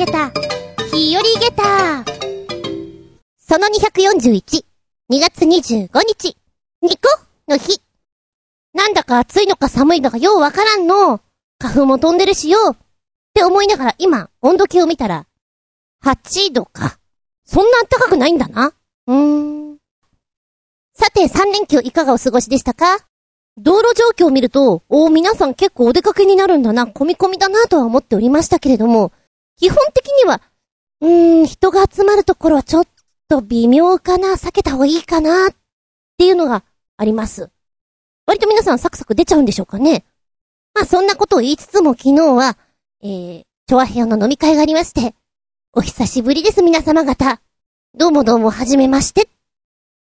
げた、日和げた。その241、2月25日、ニコの日。なんだか暑いのか寒いのかようわからんの。花粉も飛んでるしよ。って思いながら今、温度計を見たら、8度か。そんな暖かくないんだな。うーん。さて、3連休いかがお過ごしでしたか？道路状況を見ると、おー、皆さん結構お出かけになるんだな、込み込みだなとは思っておりましたけれども、基本的には、うーん、人が集まるところはちょっと微妙かな、避けた方がいいかな、っていうのがあります。割と皆さんサクサク出ちゃうんでしょうかね。まあそんなことを言いつつも昨日は、えー、チョアヘヨの飲み会がありまして、お久しぶりです皆様方。どうもどうもはじめまして。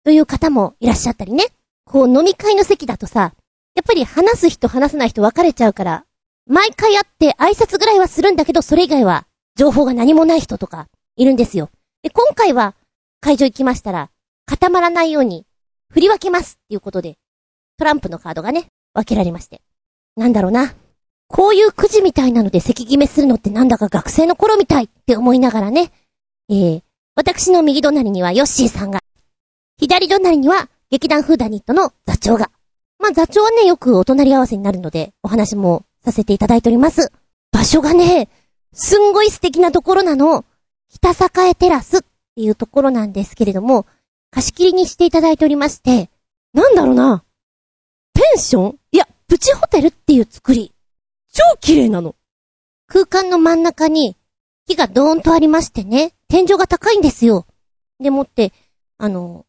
という方もいらっしゃったりね。こう飲み会の席だとさ、やっぱり話す人話さない人分かれちゃうから、毎回会って挨拶ぐらいはするんだけど、それ以外は情報が何もない人とかいるんですよ。で、今回は会場行きましたら、固まらないように振り分けますっていうことで、トランプのカードがね、分けられまして。なんだろうな。こういうくじみたいなので席決めするのってなんだか学生の頃みたいって思いながらね。えー、私の右隣にはヨッシーさんが、左隣には劇団フーダニットの座長が。まあ座長はね、よくお隣り合わせになるので、お話もさせていただいております。場所がね、すんごい素敵なところなの。北栄テラスっていうところなんですけれども、貸し切りにしていただいておりまして、なんだろうな。ペンション？いや、プチホテルっていう作り。超綺麗なの。空間の真ん中に木がドーンとありましてね、天井が高いんですよ。でもって、あの、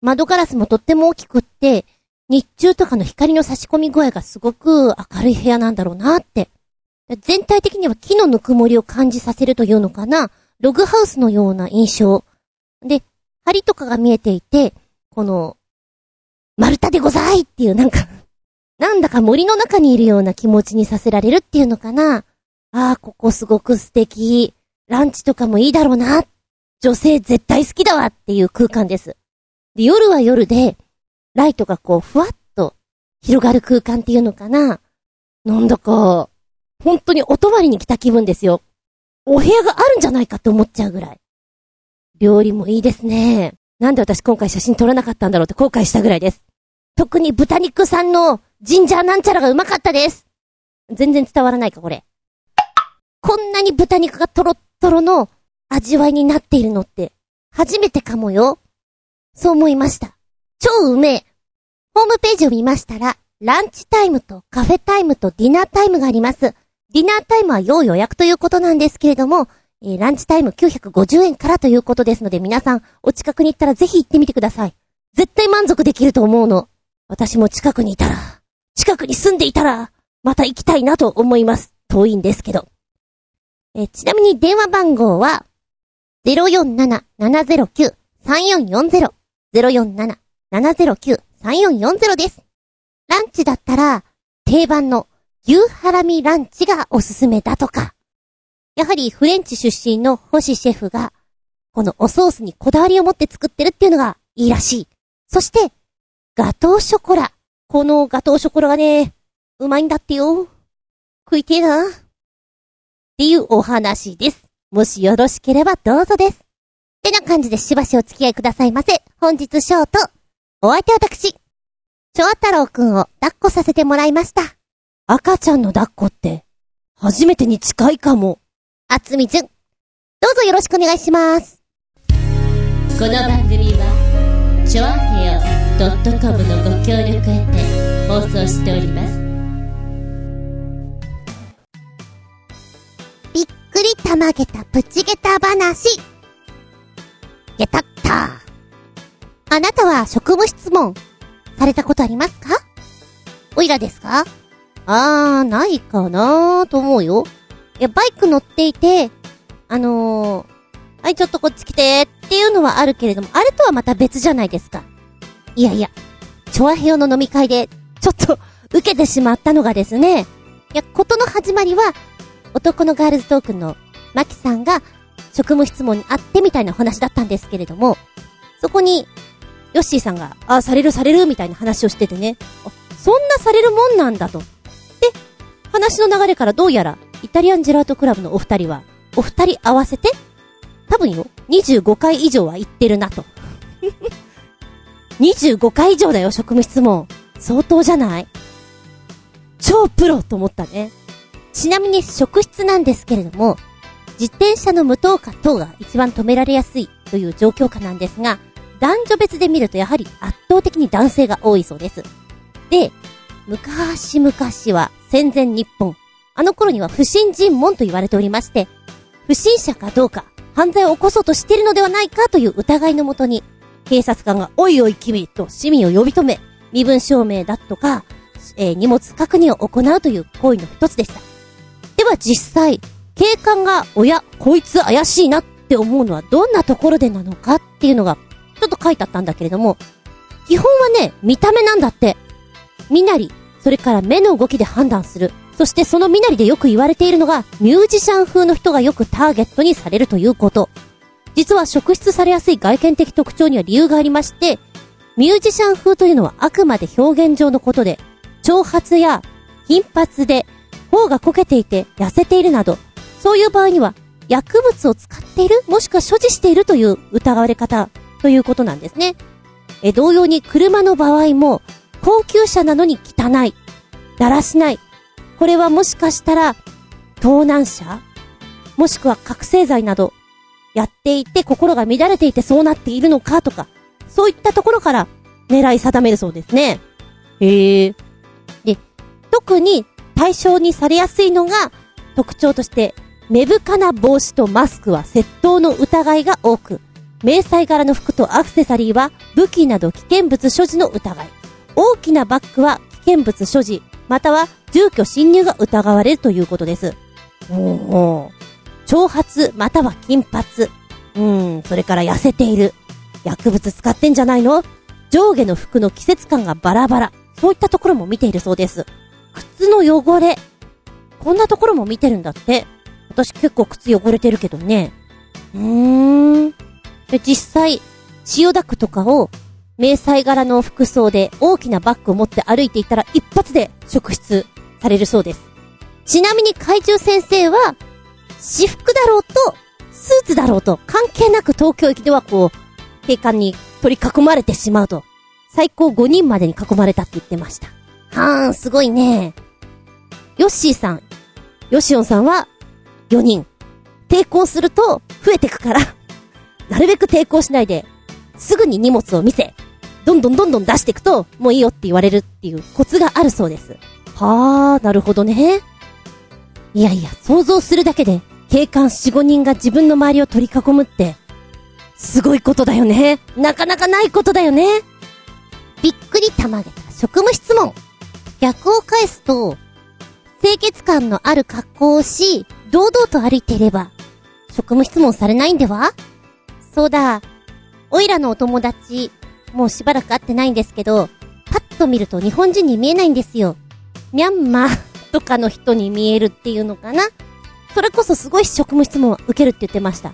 窓ガラスもとっても大きくって、日中とかの光の差し込み具合がすごく明るい部屋なんだろうなって。全体的には木のぬくもりを感じさせるというのかな、ログハウスのような印象。で、梁とかが見えていて、この、丸太でございっていうなんか なんだか森の中にいるような気持ちにさせられるっていうのかな？ああ、ここすごく素敵。ランチとかもいいだろうな。女性絶対好きだわっていう空間です。で、夜は夜で、ライトがこう、ふわっと広がる空間っていうのかな？なんだか、本当にお泊まりに来た気分ですよ。お部屋があるんじゃないかって思っちゃうぐらい。料理もいいですね。なんで私今回写真撮らなかったんだろうって後悔したぐらいです。特に豚肉さんのジンジャーなんちゃらがうまかったです。全然伝わらないか、これ。こんなに豚肉がトロットロの味わいになっているのって、初めてかもよ。そう思いました。超うめえ。ホームページを見ましたら、ランチタイムとカフェタイムとディナータイムがあります。ディナータイムは要予約ということなんですけれども、えー、ランチタイム950円からということですので皆さんお近くに行ったらぜひ行ってみてください。絶対満足できると思うの。私も近くにいたら。近くに住んでいたら、また行きたいなと思います。遠いんですけど。えちなみに電話番号は、047-709-3440。047-709-3440です。ランチだったら、定番の牛ハラミランチがおすすめだとか。やはりフレンチ出身の星シェフが、このおソースにこだわりを持って作ってるっていうのがいいらしい。そして、ガトーショコラ。このガトーショコラがね、うまいんだってよ。食いてえな。っていうお話です。もしよろしければどうぞです。ってな感じでしばしお付き合いくださいませ。本日ショート。お相手私。ちょあ太郎くんを抱っこさせてもらいました。赤ちゃんの抱っこって、初めてに近いかも。あつみちゅん。どうぞよろしくお願いします。この番組は、ちょあへよ .com のご協力へて放送しております。びっくりたまげたプチゲタ話。ゲタッタあなたは職務質問されたことありますか？おいらですか？あー、ないかなーと思うよ。いや、バイク乗っていて、あのー、はい、ちょっとこっち来てっていうのはあるけれども、あれとはまた別じゃないですか。いやいや、チョアヘヨの飲み会で、ちょっと、受けてしまったのがですね、いや、ことの始まりは、男のガールズトークンの、マキさんが、職務質問にあってみたいな話だったんですけれども、そこに、ヨッシーさんが、あ、されるされるみたいな話をしててね、そんなされるもんなんだと。話の流れからどうやら、イタリアンジェラートクラブのお二人は、お二人合わせて、多分よ、25回以上は言ってるなと。25回以上だよ、職務質問。相当じゃない？超プロと思ったね。ちなみに職質なんですけれども、自転車の無灯火等が一番止められやすいという状況下なんですが、男女別で見るとやはり圧倒的に男性が多いそうです。で、昔々は戦前日本、あの頃には不審尋問と言われておりまして、不審者かどうか、犯罪を起こそうとしているのではないかという疑いのもとに、警察官がおいおい君と市民を呼び止め、身分証明だとか、えー、荷物確認を行うという行為の一つでした。では実際、警官が、おや、こいつ怪しいなって思うのはどんなところでなのかっていうのが、ちょっと書いてあったんだけれども、基本はね、見た目なんだって。身なり、それから目の動きで判断する。そしてその身なりでよく言われているのが、ミュージシャン風の人がよくターゲットにされるということ。実は職質されやすい外見的特徴には理由がありまして、ミュージシャン風というのはあくまで表現上のことで、長髪や頻髪で、頬がこけていて痩せているなど、そういう場合には薬物を使っているもしくは所持しているという疑われ方ということなんですね。え、同様に車の場合も、高級車なのに汚い、だらしない。これはもしかしたら、盗難車？もしくは覚醒剤など、やっていて心が乱れていてそうなっているのかとか、そういったところから狙い定めるそうですね。へえ。で、特に対象にされやすいのが特徴として目深な帽子とマスクは窃盗の疑いが多く、迷彩柄の服とアクセサリーは武器など危険物所持の疑い。大きなバッグは危険物所持、または住居侵入が疑われるということです。おお長髪または金髪。うん、それから痩せている。薬物使ってんじゃないの？上下の服の季節感がバラバラ。そういったところも見ているそうです。靴の汚れ。こんなところも見てるんだって。私結構靴汚れてるけどね。うーん。で、実際、千代田区とかを、迷彩柄の服装で大きなバッグを持って歩いていたら一発で職質されるそうです。ちなみに怪獣先生は、私服だろうと、スーツだろうと、関係なく東京駅ではこう、警官に取り囲まれてしまうと、最高5人までに囲まれたって言ってました。はーん、すごいね。ヨッシーさん、ヨシオンさんは、4人。抵抗すると、増えてくからなるべく抵抗しないで、すぐに荷物を見せ、どんどんどんどん出していくと、もういいよって言われるっていうコツがあるそうです。はあ、なるほどね。いやいや、想像するだけで、警官4、5人が自分の周りを取り囲むって、すごいことだよね。なかなかないことだよね。びっくりたまげた職務質問。逆を返すと、清潔感のある格好をし、堂々と歩いていれば、職務質問されないんでは？そうだ。おいらのお友達、もうしばらく会ってないんですけど、パッと見ると日本人に見えないんですよ。ミャンマーとかの人に見えるっていうのかなそれこそすごい職務質問を受けるって言ってました。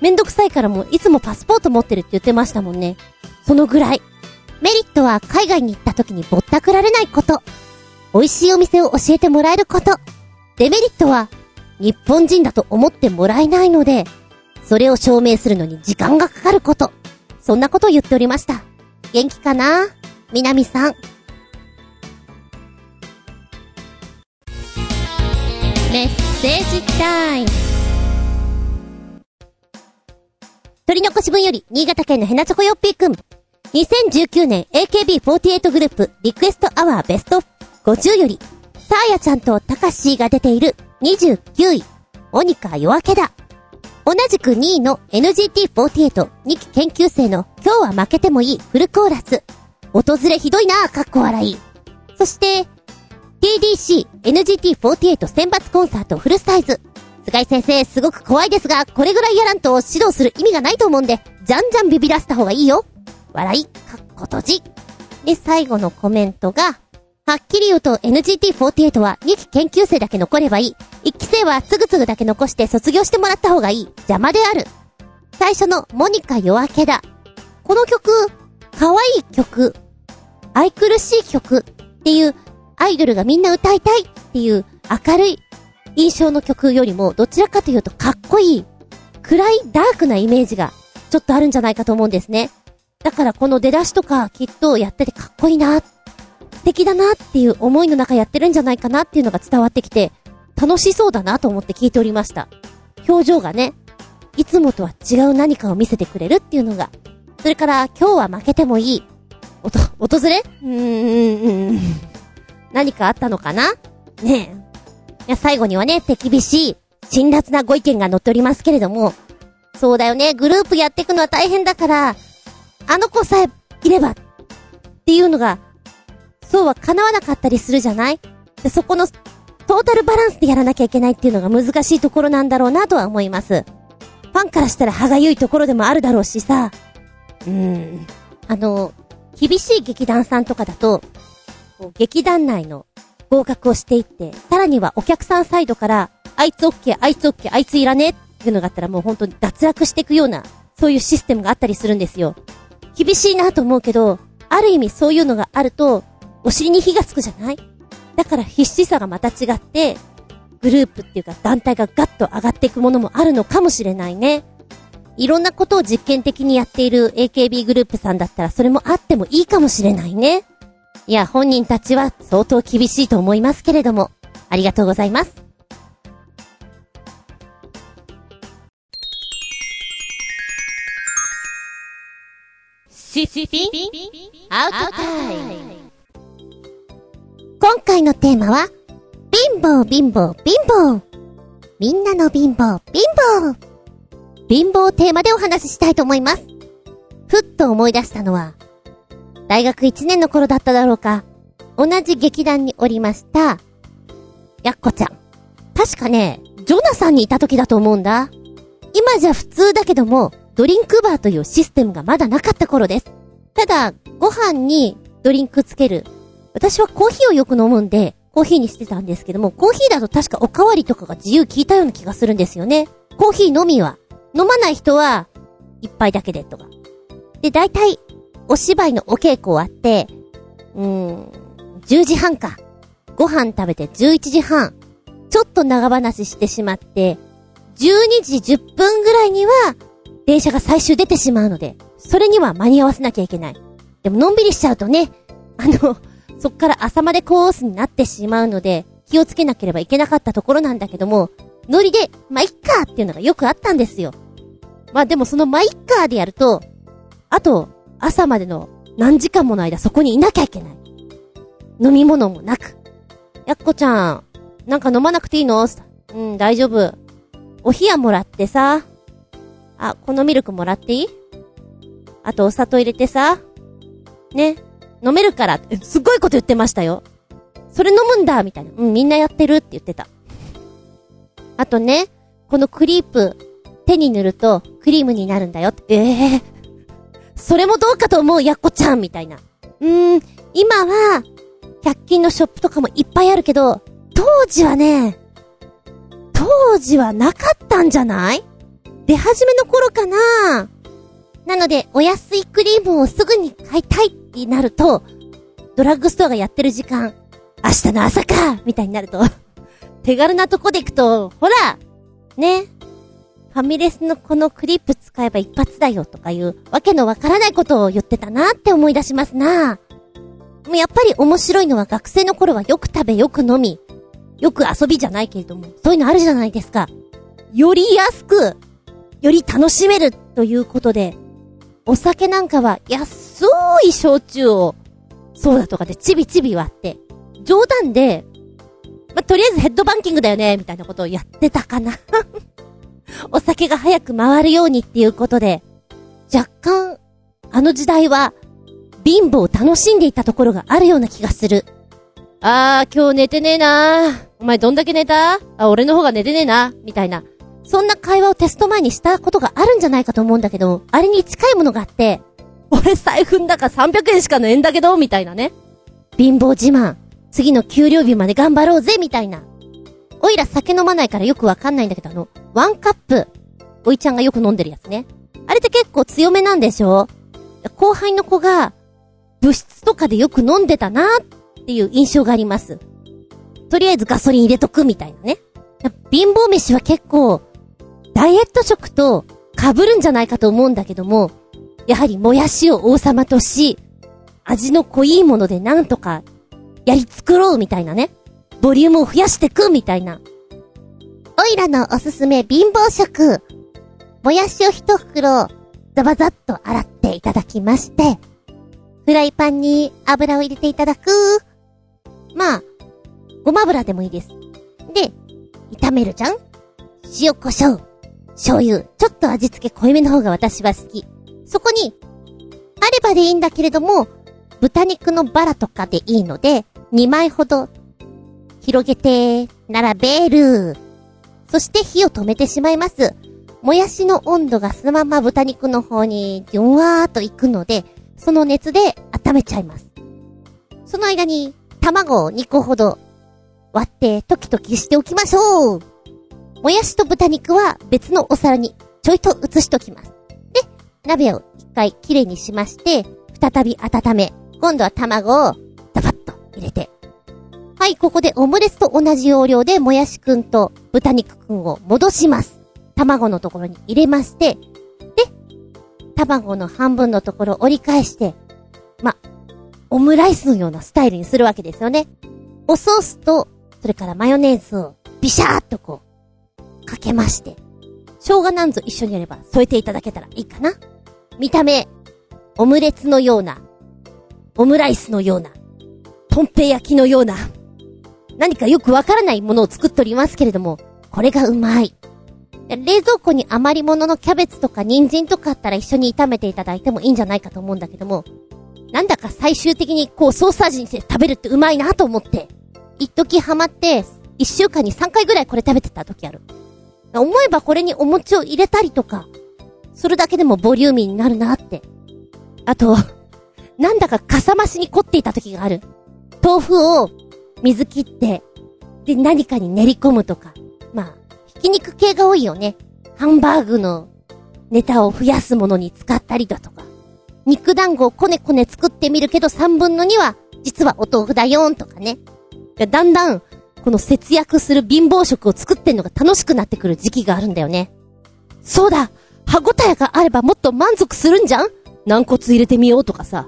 めんどくさいからもういつもパスポート持ってるって言ってましたもんね。そのぐらい。メリットは海外に行った時にぼったくられないこと。美味しいお店を教えてもらえること。デメリットは、日本人だと思ってもらえないので、それを証明するのに時間がかかること。そんなことを言っておりました。元気かな？南さん。メッセージタイム。取り残し分より、新潟県のヘナチョコヨッピーくん。2019年 AKB48 グループリクエストアワーベスト50より、サーヤちゃんとタカシーが出ている29位、オニカ夜明けだ。同じく2位の NGT48、2期研究生の今日は負けてもいいフルコーラス。訪れひどいなぁ、かっこ笑い。そして、TDC NGT48 選抜コンサートフルサイズ。菅井先生、すごく怖いですが、これぐらいやらんと指導する意味がないと思うんで、じゃんじゃんビビらせた方がいいよ。笑い、かっこ閉じ。で、最後のコメントが、はっきり言うと NGT48 は2期研究生だけ残ればいい。1期生はつぐつぐだけ残して卒業してもらった方がいい。邪魔である。最初のモニカ夜明けだ。この曲、可愛い曲、愛くるしい曲っていうアイドルがみんな歌いたいっていう明るい印象の曲よりも、どちらかというとかっこいい、暗いダークなイメージが、ちょっとあるんじゃないかと思うんですね。だからこの出だしとか、きっとやっててかっこいいな、素敵だなっていう思いの中やってるんじゃないかなっていうのが伝わってきて、楽しそうだなと思って聞いておりました。表情がね、いつもとは違う何かを見せてくれるっていうのが。それから今日は負けてもいい。おと、訪れ？うーん、何かあったのかな？ねえ。いや、最後にはね、手厳しい、辛辣なご意見が載っておりますけれども、そうだよね、グループやっていくのは大変だから、あの子さえいれば、っていうのが、そうは叶わなかったりするじゃない？で、そこの、トータルバランスでやらなきゃいけないっていうのが難しいところなんだろうなとは思います。ファンからしたら歯がゆいところでもあるだろうしさ、うーん、あの、厳しい劇団さんとかだと、劇団内の合格をしていって、さらにはお客さんサイドから、あいつオッケー、あいつオッケー、あいついらねっていうのがあったらもう本当に脱落していくような、そういうシステムがあったりするんですよ。厳しいなと思うけど、ある意味そういうのがあると、お尻に火がつくじゃない？だから必死さがまた違って、グループっていうか団体がガッと上がっていくものもあるのかもしれないね。いろんなことを実験的にやっている AKB グループさんだったらそれもあってもいいかもしれないね。いや、本人たちは相当厳しいと思いますけれども、ありがとうございます。シシピンアウトタイム今回のテーマは、貧乏貧乏貧乏みんなの貧乏貧乏貧乏テーマでお話ししたいと思います。ふっと思い出したのは、大学1年の頃だっただろうか。同じ劇団におりました、やっこちゃん。確かね、ジョナサンにいた時だと思うんだ。今じゃ普通だけども、ドリンクバーというシステムがまだなかった頃です。ただ、ご飯にドリンクつける。私はコーヒーをよく飲むんで、コーヒーにしてたんですけども、コーヒーだと確かおかわりとかが自由聞いたような気がするんですよね。コーヒーのみは。飲まない人は、一杯だけでとか。で、大体、お芝居のお稽古終わって、うーん、10時半か。ご飯食べて11時半。ちょっと長話してしまって、12時10分ぐらいには、電車が最終出てしまうので、それには間に合わせなきゃいけない。でものんびりしちゃうとね、あの、そっから朝までコースになってしまうので、気をつけなければいけなかったところなんだけども、ノリで、まあ、いっかっていうのがよくあったんですよ。まあでもそのまあ、いっかでやると、あと、朝までの何時間もの間そこにいなきゃいけない。飲み物もなく。やっこちゃん、なんか飲まなくていいの？うん、大丈夫。お冷やもらってさ。あ、このミルクもらっていい？あとお砂糖入れてさ。ね。飲めるから、すっごいこと言ってましたよ。それ飲むんだみたいな。うん、みんなやってるって言ってた。あとね、このクリープ、手に塗るとクリームになるんだよ。ええー、それもどうかと思う、やっこちゃん、みたいな。うーん、今は、100均のショップとかもいっぱいあるけど、当時はね、当時はなかったんじゃない？出始めの頃かななので、お安いクリームをすぐに買いたいってなると、ドラッグストアがやってる時間、明日の朝かみたいになると 手軽なとこで行くと、ほらね、ファミレスのこのクリップ使えば一発だよとかいうわけのわからないことを言ってたなって思い出しますな。やっぱり面白いのは学生の頃はよく食べよく飲み、よく遊びじゃないけれども、そういうのあるじゃないですか。より安く、より楽しめるということで、お酒なんかは安い焼酎を、そうだとかでちびちび割って、冗談で、まとりあえずヘッドバンキングだよね、みたいなことをやってたかな お酒が早く回るようにっていうことで、若干、あの時代は、貧乏を楽しんでいたところがあるような気がする。あー、今日寝てねえなー。お前どんだけ寝た？あ、俺の方が寝てねえな。みたいな。そんな会話をテスト前にしたことがあるんじゃないかと思うんだけど、あれに近いものがあって、俺財布んだか300円しかねえんだけど、みたいなね。貧乏自慢。次の給料日まで頑張ろうぜ、みたいな。おいら酒飲まないからよくわかんないんだけど、あの、ワンカップ、おいちゃんがよく飲んでるやつね。あれって結構強めなんでしょ？後輩の子が、部室とかでよく飲んでたなっていう印象があります。とりあえずガソリン入れとくみたいなね。貧乏飯は結構、ダイエット食と被るんじゃないかと思うんだけども、やはりもやしを王様とし、味の濃いものでなんとか、やり作ろうみたいなね。ボリュームを増やしてくみたいな。おいらのおすすめ貧乏食。もやしを一袋、ザバザッと洗っていただきまして、フライパンに油を入れていただく。まあ、ごま油でもいいです。で、炒めるじゃん塩胡椒、醤油、ちょっと味付け濃いめの方が私は好き。そこに、あればでいいんだけれども、豚肉のバラとかでいいので、2枚ほど、広げて、並べる。そして火を止めてしまいます。もやしの温度がそのまま豚肉の方に、じゅんわーっと行くので、その熱で温めちゃいます。その間に、卵を2個ほど割ってトキトキしておきましょうもやしと豚肉は別のお皿にちょいと移しときます。で、鍋を一回きれいにしまして、再び温め、今度は卵をダバッと入れて。はい、ここでオムレツと同じ要領でもやしくんと豚肉くんを戻します。卵のところに入れまして、で、卵の半分のところを折り返して、ま、オムライスのようなスタイルにするわけですよね。おソースと、それからマヨネーズをビシャーっとこう、かけまして、生姜なんぞ一緒にやれば添えていただけたらいいかな。見た目、オムレツのような、オムライスのような、ポンペ焼きのような、何かよくわからないものを作っておりますけれども、これがうまい。冷蔵庫に余り物のキャベツとか人参とかあったら一緒に炒めていただいてもいいんじゃないかと思うんだけども、なんだか最終的にこうソース味にして食べるってうまいなと思って、一時ハマって、一週間に3回ぐらいこれ食べてた時ある。思えばこれにお餅を入れたりとか、それだけでもボリューミーになるなって。あと、なんだかかさ増しに凝っていた時がある。豆腐を水切って、で何かに練り込むとか。まあ、ひき肉系が多いよね。ハンバーグのネタを増やすものに使ったりだとか。肉団子をこねこね作ってみるけど3分の2は実はお豆腐だよんとかね。だんだん、この節約する貧乏食を作ってんのが楽しくなってくる時期があるんだよね。そうだ歯応えがあればもっと満足するんじゃん？軟骨入れてみようとかさ。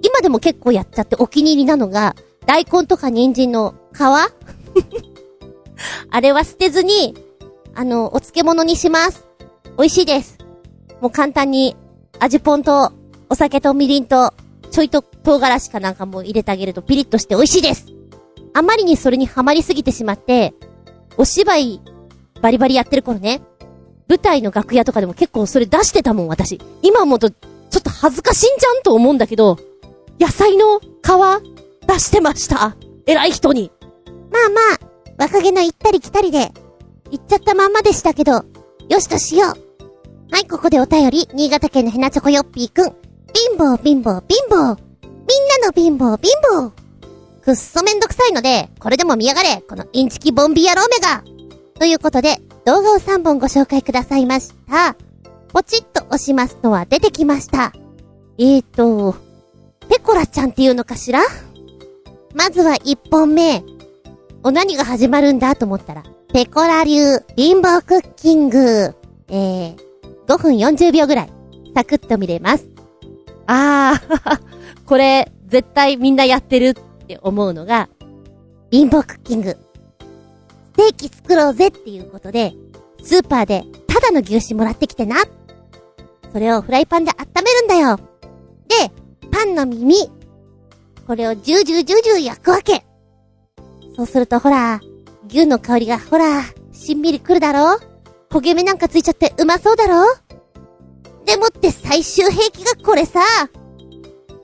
今でも結構やっちゃってお気に入りなのが、大根とか人参の皮？あれは捨てずに、あの、お漬物にします。美味しいです。もう簡単に、味ぽんと、お酒とみりんと、ちょいと唐辛子かなんかも入れてあげるとピリッとして美味しいです。あまりにそれにハマりすぎてしまって、お芝居、バリバリやってる頃ね、舞台の楽屋とかでも結構それ出してたもん、私。今思うと、ちょっと恥ずかしいんじゃんと思うんだけど、野菜の皮、出してました。偉い人に。まあまあ、若気の行ったり来たりで、行っちゃったまんまでしたけど、よしとしよう。はい、ここでお便り、新潟県のヘナチョコヨッピーくん。貧乏貧乏貧乏。みんなの貧乏貧乏。くっそめんどくさいので、これでも見やがれこのインチキボンビ野郎めがということで、動画を3本ご紹介くださいました。ポチッと押しますのは出てきました。えーと、ペコラちゃんっていうのかしら？まずは1本目。お何が始まるんだと思ったら、ペコラ流貧乏クッキング。えー、5分40秒ぐらい、サクッと見れます。あー、これ、絶対みんなやってるって思うのが、貧乏クッキング。ステーキ作ろうぜっていうことで、スーパーでただの牛脂もらってきてな。それをフライパンで温めるんだよ。で、パンの耳。これをジュージュージュージュー焼くわけ。そうするとほら、牛の香りがほら、しんみりくるだろ焦げ目なんかついちゃってうまそうだろでもって最終兵器がこれさ。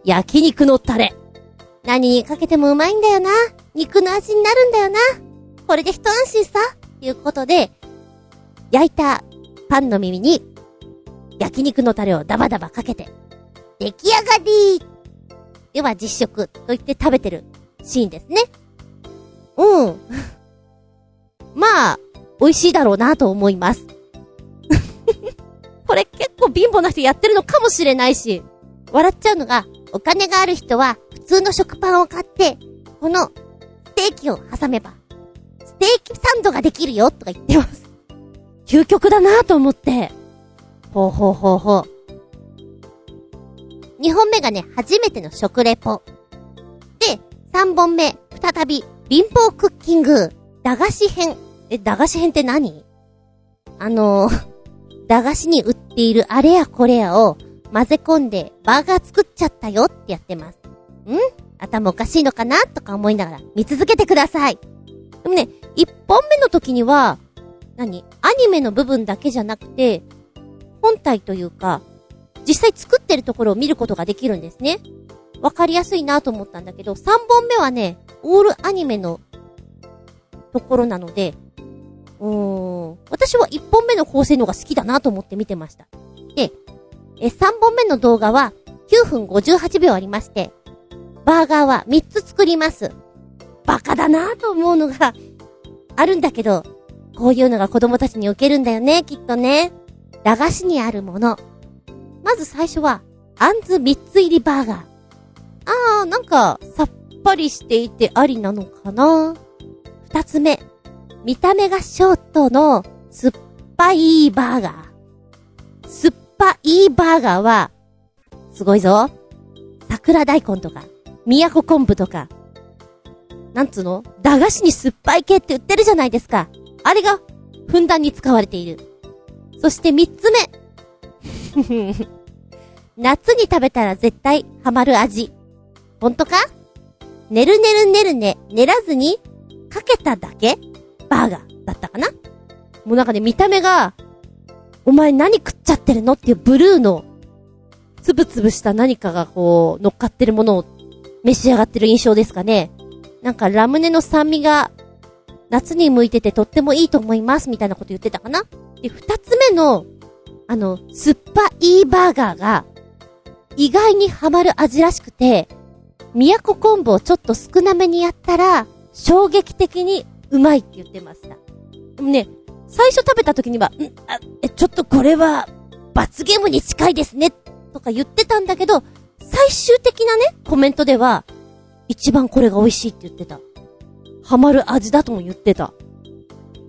焼肉のタレ。何にかけてもうまいんだよな。肉の味になるんだよな。これで一安心さ。ということで、焼いたパンの耳に、焼肉のタレをダバダバかけて、出来上がりでは実食と言って食べてるシーンですね。うん。まあ、美味しいだろうなと思います。これ結構貧乏な人やってるのかもしれないし、笑っちゃうのが、お金がある人は通の食パンを買って、このステーキを挟めば、ステーキサンドができるよとか言ってます。究極だなと思って。ほうほうほうほう。2本目がね、初めての食レポ。で、3本目、再び、貧乏クッキング、駄菓子編。え、駄菓子編って何？あのー、駄菓子に売っているあれやこれやを混ぜ込んでバーガー作っちゃったよってやってます。ん？頭おかしいのかな？とか思いながら見続けてください。でもね、1本目の時には、何？アニメの部分だけじゃなくて、本体というか、実際作ってるところを見ることができるんですね。わかりやすいなと思ったんだけど、3本目はね、オールアニメのところなので、うーん、私は1本目の構成の方が好きだなと思って見てました。で、え、3本目の動画は9分58秒ありまして、バーガーは3つ作ります。バカだなと思うのがあるんだけど、こういうのが子供たちに受けるんだよね、きっとね。駄菓子にあるもの。まず最初は、あんず3つ入りバーガー。あー、なんか、さっぱりしていてありなのかな二つ目、見た目がショートの酸っぱいバーガー。酸っぱいバーガーは、すごいぞ。桜大根とか、宮古昆布とか、なんつうの？駄菓子に酸っぱい系って売ってるじゃないですか。あれが、ふんだんに使われている。そして三つ目。夏に食べたら絶対ハマる味。ほんとか？ねるねるねるね、練らずに、かけただけ？バーガーだったかな？もうなんかね、見た目が、お前何食っちゃってるの？っていうブルーの、つぶつぶした何かがこう、乗っかってるものを召し上がってる印象ですかね。なんかラムネの酸味が、夏に向いててとってもいいと思います、みたいなこと言ってたかなで、二つ目の、あの、酸っぱいバーガーが、意外にハマる味らしくて、宮古昆布をちょっと少なめにやったら、衝撃的にうまいって言ってました。でもね、最初食べた時には、んあ、え、ちょっとこれは、罰ゲームに近いですね、とか言ってたんだけど、最終的なね、コメントでは、一番これが美味しいって言ってた。ハマる味だとも言ってた。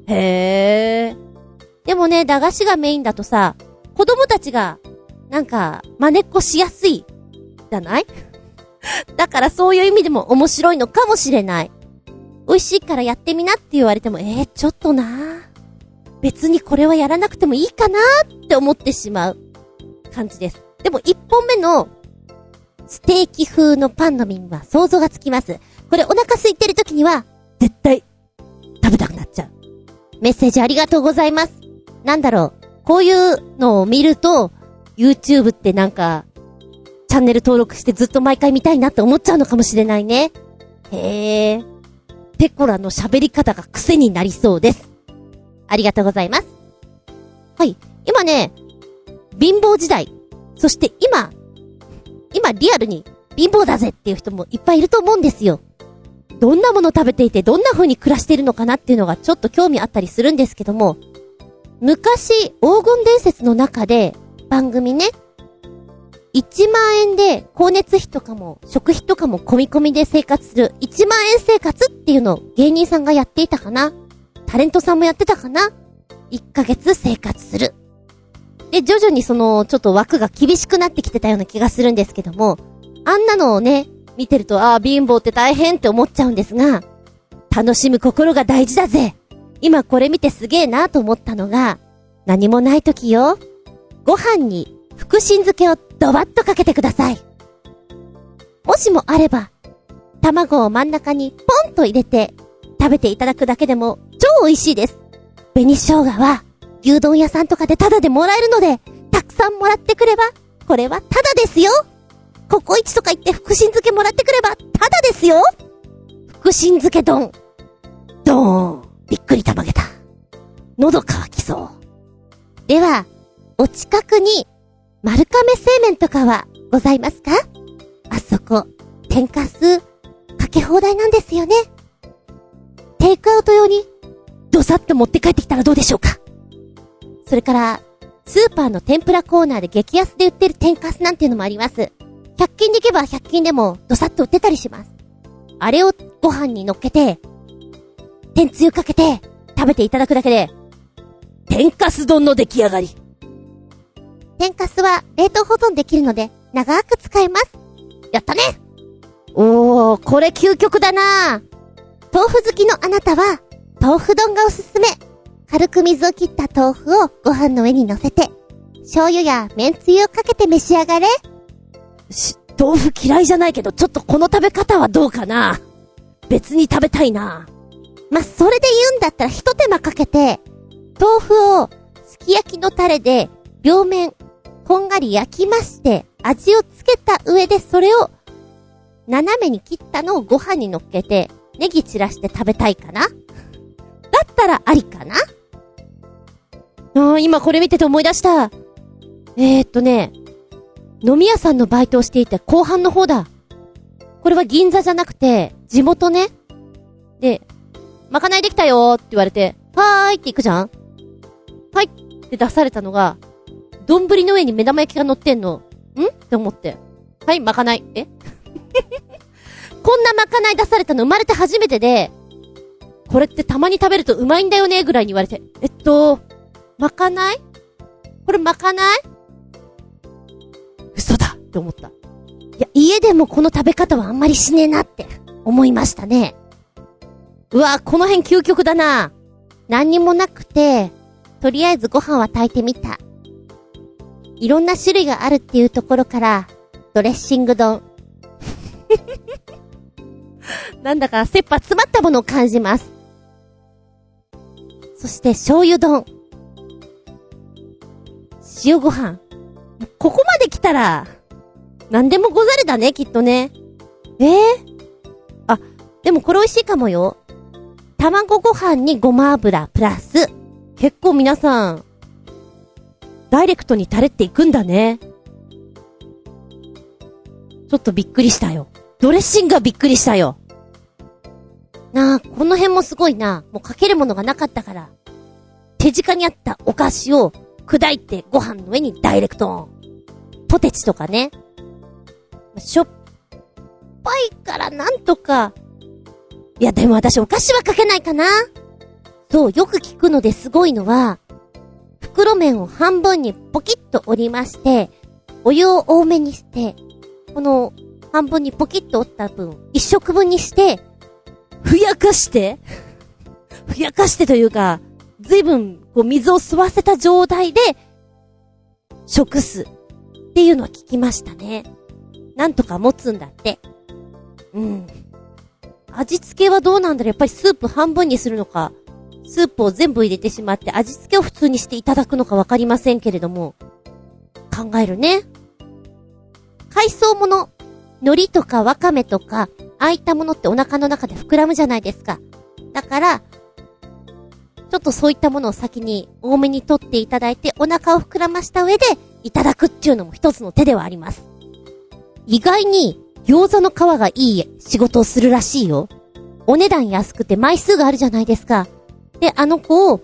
へー。でもね、駄菓子がメインだとさ、子供たちが、なんか、真似っこしやすい、じゃない？だからそういう意味でも面白いのかもしれない。美味しいからやってみなって言われても、えー、ちょっとな別にこれはやらなくてもいいかなって思ってしまう感じです。でも一本目のステーキ風のパンの耳は想像がつきます。これお腹空いてる時には絶対食べたくなっちゃう。メッセージありがとうございます。なんだろう。こういうのを見ると YouTube ってなんかチャンネル登録してずっと毎回見たいなって思っちゃうのかもしれないね。へえ。ペコラの喋り方が癖になりそうです。ありがとうございます。はい。今ね、貧乏時代。そして今、今リアルに貧乏だぜっていう人もいっぱいいると思うんですよ。どんなもの食べていてどんな風に暮らしているのかなっていうのがちょっと興味あったりするんですけども、昔、黄金伝説の中で番組ね、1万円で光熱費とかも食費とかも込み込みで生活する1万円生活っていうのを芸人さんがやっていたかな？タレントさんもやってたかな ?1 ヶ月生活する。で、徐々にその、ちょっと枠が厳しくなってきてたような気がするんですけども、あんなのをね、見てると、ああ、貧乏って大変って思っちゃうんですが、楽しむ心が大事だぜ今これ見てすげえなと思ったのが、何もない時よ。ご飯に福神漬けをドバッとかけてください。もしもあれば、卵を真ん中にポンと入れて食べていただくだけでも超美味しいです。紅生姜は牛丼屋さんとかでタダでもらえるので、たくさんもらってくれば、これはタダですよココイチとか行って福神漬けもらってくれば、タダですよ福神漬け丼。ドーン。びっくりたまげた。喉乾きそう。では、お近くに丸亀製麺とかはございますか？あそこ、天かす、かけ放題なんですよね。テイクアウト用に、どさっと持って帰ってきたらどうでしょうか？それから、スーパーの天ぷらコーナーで激安で売ってる天かすなんていうのもあります。100均で行けば100均でもどさっと売ってたりします。あれをご飯に乗っけて、天つゆかけて、食べていただくだけで、天かす丼の出来上がり。天かすは冷凍保存できるので、長く使えます。やったねおー、これ究極だな豆腐好きのあなたは、豆腐丼がおすすめ。軽く水を切った豆腐をご飯の上に乗せて、醤油や麺つゆをかけて召し上がれ。し、豆腐嫌いじゃないけど、ちょっとこの食べ方はどうかな？別に食べたいな。まあ、それで言うんだったら一手間かけて、豆腐をすき焼きのタレで両面こんがり焼きまして、味をつけた上でそれを斜めに切ったのをご飯に乗っけて、ネギ散らして食べたいかな？だったらありかな？あー今これ見てて思い出した。えー、っとね、飲み屋さんのバイトをしていて後半の方だ。これは銀座じゃなくて、地元ね。で、まかないできたよーって言われて、はーいって行くじゃんはいって出されたのが、丼の上に目玉焼きが乗ってんの。ん？って思って。はい、まかない。え？こんなまかない出されたの生まれて初めてで、これってたまに食べるとうまいんだよねぐらいに言われて、えっと、まかない？これまかない？嘘だって思った。いや、家でもこの食べ方はあんまりしねえなって思いましたね。うわ、この辺究極だな。何にもなくて、とりあえずご飯は炊いてみた。いろんな種類があるっていうところから、ドレッシング丼。なんだか切羽詰まったものを感じます。そして醤油丼。塩ご飯。ここまで来たら、何でもござるだね、きっとね。ええあ、でもこれ美味しいかもよ。卵ご飯にごま油プラス。結構皆さん、ダイレクトにタレっていくんだね。ちょっとびっくりしたよ。ドレッシングがびっくりしたよ。なあ、この辺もすごいな。もうかけるものがなかったから。手近にあったお菓子を砕いてご飯の上にダイレクトオン。ポテチとかね。しょっぱいからなんとか。いや、でも私お菓子はかけないかな。そう、よく聞くのですごいのは、袋麺を半分にポキッと折りまして、お湯を多めにして、この半分にポキッと折った分、一食分にして、ふやかしてふやかしてというか、ずいぶん、こう、水を吸わせた状態で、食す。っていうのは聞きましたね。なんとか持つんだって。うん。味付けはどうなんだろうやっぱりスープ半分にするのか、スープを全部入れてしまって味付けを普通にしていただくのかわかりませんけれども、考えるね。海藻もの、海苔とかわかめとか、ああいったものってお腹の中で膨らむじゃないですか。だから、ちょっとそういったものを先に多めに取っていただいて、お腹を膨らました上で、いただくっていうのも一つの手ではあります。意外に、餃子の皮がいい仕事をするらしいよ。お値段安くて枚数があるじゃないですか。で、あの子を、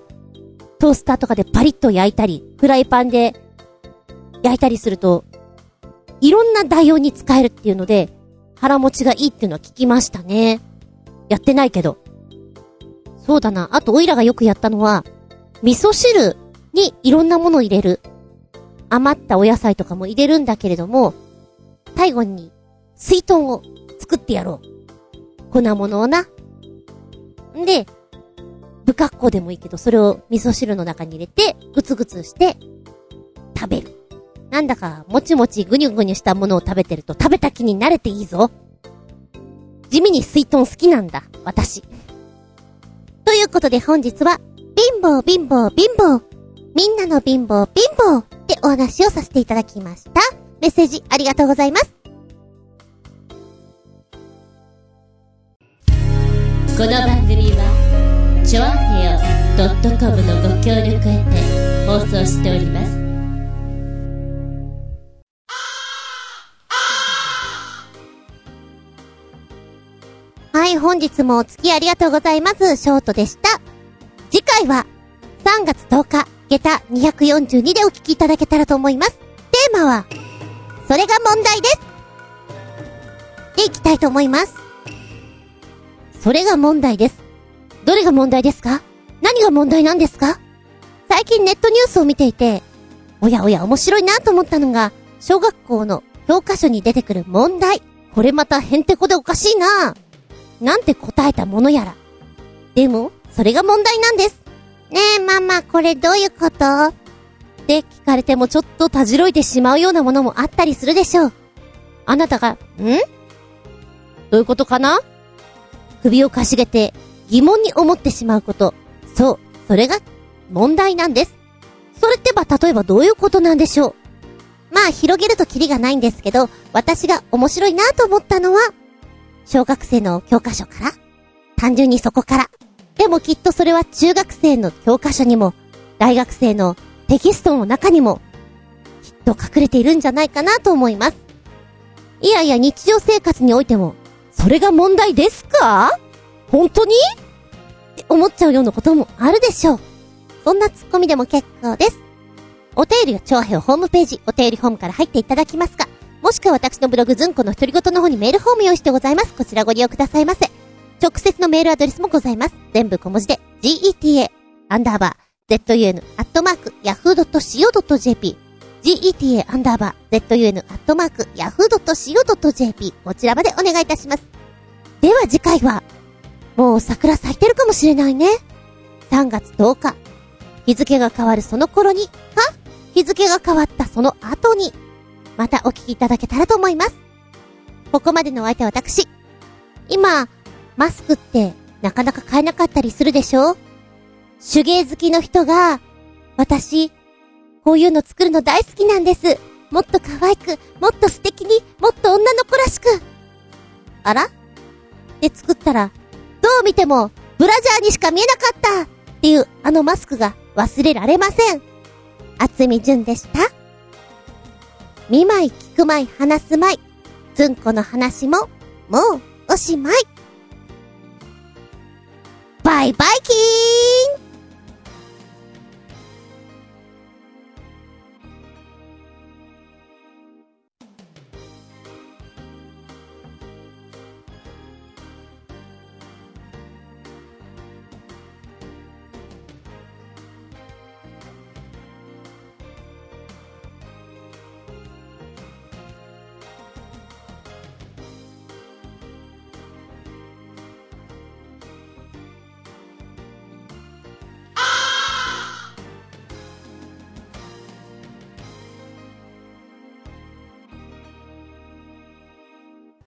トースターとかでパリッと焼いたり、フライパンで焼いたりすると、いろんな代用に使えるっていうので、腹持ちがいいっていうのは聞きましたね。やってないけど。そうだな。あと、オイラがよくやったのは、味噌汁にいろんなものを入れる。余ったお野菜とかも入れるんだけれども、最後に、水豚を作ってやろう。粉物をな。んで、不格好でもいいけど、それを味噌汁の中に入れて、ぐつぐつして、食べる。なんだか、もちもちぐにゅぐにゅしたものを食べてると食べた気に慣れていいぞ。地味に水豚好きなんだ、私。ということで本日は、貧乏貧乏貧乏。みんなの貧乏貧乏ってお話をさせていただきました。メッセージありがとうございます。この番組はチョアヘオ .com のご協力へて放送しておりますはい、本日もお付き合いありがとうございます。ショートでした。次回は、3月10日、下駄242でお聞きいただけたらと思います。テーマは、それが問題です。でいきたいと思います。それが問題です。どれが問題ですか？何が問題なんですか？最近ネットニュースを見ていて、おやおや面白いなと思ったのが、小学校の教科書に出てくる問題。これまたへんてこでおかしいななんて答えたものやら。でも、それが問題なんです。ねえ、ママ、これどういうこと？って聞かれてもちょっとたじろいてしまうようなものもあったりするでしょう。あなたが、ん？どういうことかな？首をかしげて疑問に思ってしまうこと。そう、それが問題なんです。それってば例えばどういうことなんでしょう？まあ広げるとキリがないんですけど、私が面白いなと思ったのは、小学生の教科書から？単純にそこから？でもきっとそれは中学生の教科書にも、大学生のテキストの中にも、きっと隠れているんじゃないかなと思います。いやいや日常生活においても、それが問題ですか？本当に？って思っちゃうようなこともあるでしょう。そんなツッコミでも結構です。お便りは超平ホームページ、お便りホームから入っていただきますか、もしくは私のブログズンコの独り言の方にメールフォーム用意してございます。こちらご利用くださいませ。直接のメールアドレスもございます。全部小文字で、geta、アンダーバー、zun、アットマーク、yahoo.co.jp、geta、アンダーバー、zun、アットマーク、yahoo.co.jp、こちらまでお願いいたします。では次回は、もう桜咲いてるかもしれないね。3月10日、日付が変わるその頃に、か、日付が変わったその後に、またお聞きいただけたらと思います。ここまでのお相手は私。今、マスクってなかなか買えなかったりするでしょ？手芸好きの人が、私、こういうの作るの大好きなんです。もっと可愛く、もっと素敵に、もっと女の子らしく。あら？で作ったら、どう見ても、ブラジャーにしか見えなかったっていうあのマスクが忘れられません。厚み純でした。見舞い聞く舞い話す舞い。つんこの話も、もう、おしまい。バイバイキーン